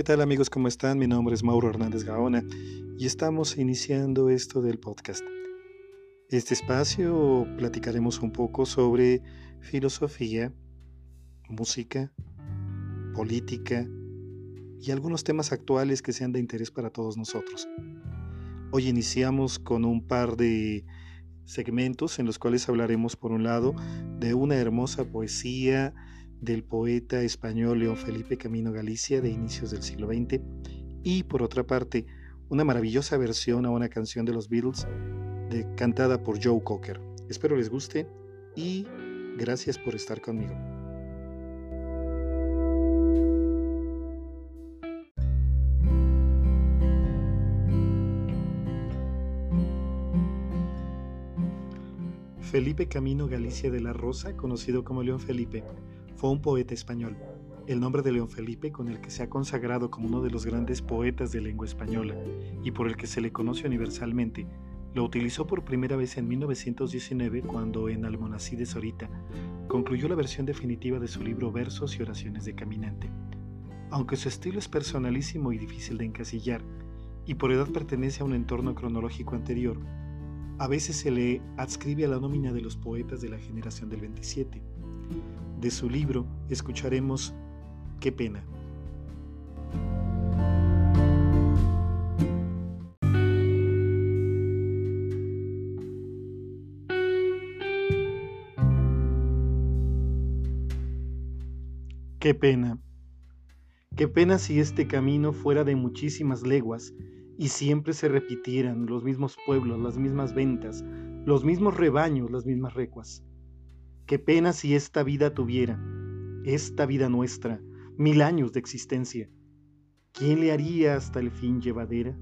¿Qué tal amigos? ¿Cómo están? Mi nombre es Mauro Hernández Gaona y estamos iniciando esto del podcast. Este espacio platicaremos un poco sobre filosofía, música, política y algunos temas actuales que sean de interés para todos nosotros. Hoy iniciamos con un par de segmentos en los cuales hablaremos por un lado de una hermosa poesía del poeta español León Felipe Camino Galicia de inicios del siglo XX y por otra parte una maravillosa versión a una canción de los Beatles cantada por Joe Cocker. Espero les guste y gracias por estar conmigo. Felipe Camino Galicia de la Rosa, conocido como León Felipe, fue un poeta español. El nombre de León Felipe, con el que se ha consagrado como uno de los grandes poetas de lengua española y por el que se le conoce universalmente, lo utilizó por primera vez en 1919 cuando en Almonací de Sorita concluyó la versión definitiva de su libro Versos y Oraciones de Caminante. Aunque su estilo es personalísimo y difícil de encasillar, y por edad pertenece a un entorno cronológico anterior, a veces se le adscribe a la nómina de los poetas de la generación del 27. De su libro escucharemos Qué pena. Qué pena. Qué pena si este camino fuera de muchísimas leguas y siempre se repitieran los mismos pueblos, las mismas ventas, los mismos rebaños, las mismas recuas. Qué pena si esta vida tuviera, esta vida nuestra, mil años de existencia. ¿Quién le haría hasta el fin llevadera?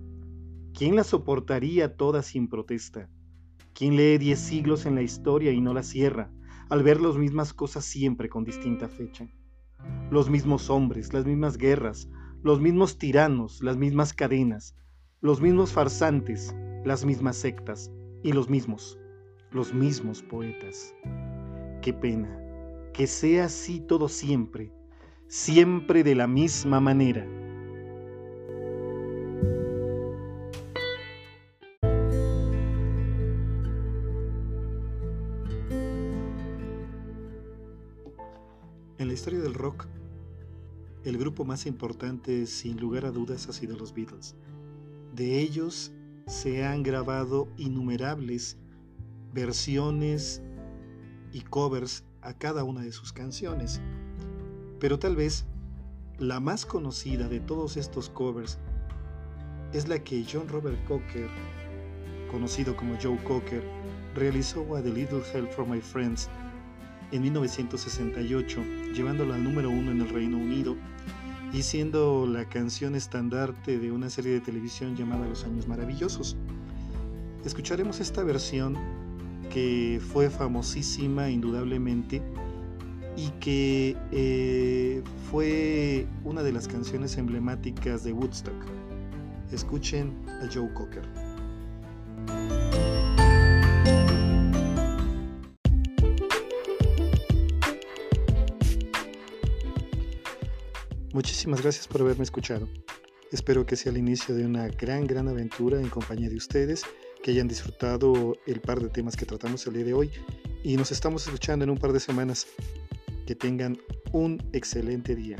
¿Quién la soportaría toda sin protesta? ¿Quién lee diez siglos en la historia y no la cierra, al ver las mismas cosas siempre con distinta fecha? Los mismos hombres, las mismas guerras, los mismos tiranos, las mismas cadenas, los mismos farsantes, las mismas sectas y los mismos, los mismos poetas. Qué pena, que sea así todo siempre, siempre de la misma manera. En la historia del rock, el grupo más importante sin lugar a dudas ha sido los Beatles. De ellos se han grabado innumerables versiones y covers a cada una de sus canciones. Pero tal vez la más conocida de todos estos covers es la que John Robert Cocker, conocido como Joe Cocker, realizó a The Little Help from My Friends en 1968, llevándola al número uno en el Reino Unido y siendo la canción estandarte de una serie de televisión llamada Los Años Maravillosos. Escucharemos esta versión que fue famosísima indudablemente y que eh, fue una de las canciones emblemáticas de Woodstock. Escuchen a Joe Cocker. Muchísimas gracias por haberme escuchado. Espero que sea el inicio de una gran, gran aventura en compañía de ustedes que hayan disfrutado el par de temas que tratamos el día de hoy y nos estamos escuchando en un par de semanas. Que tengan un excelente día.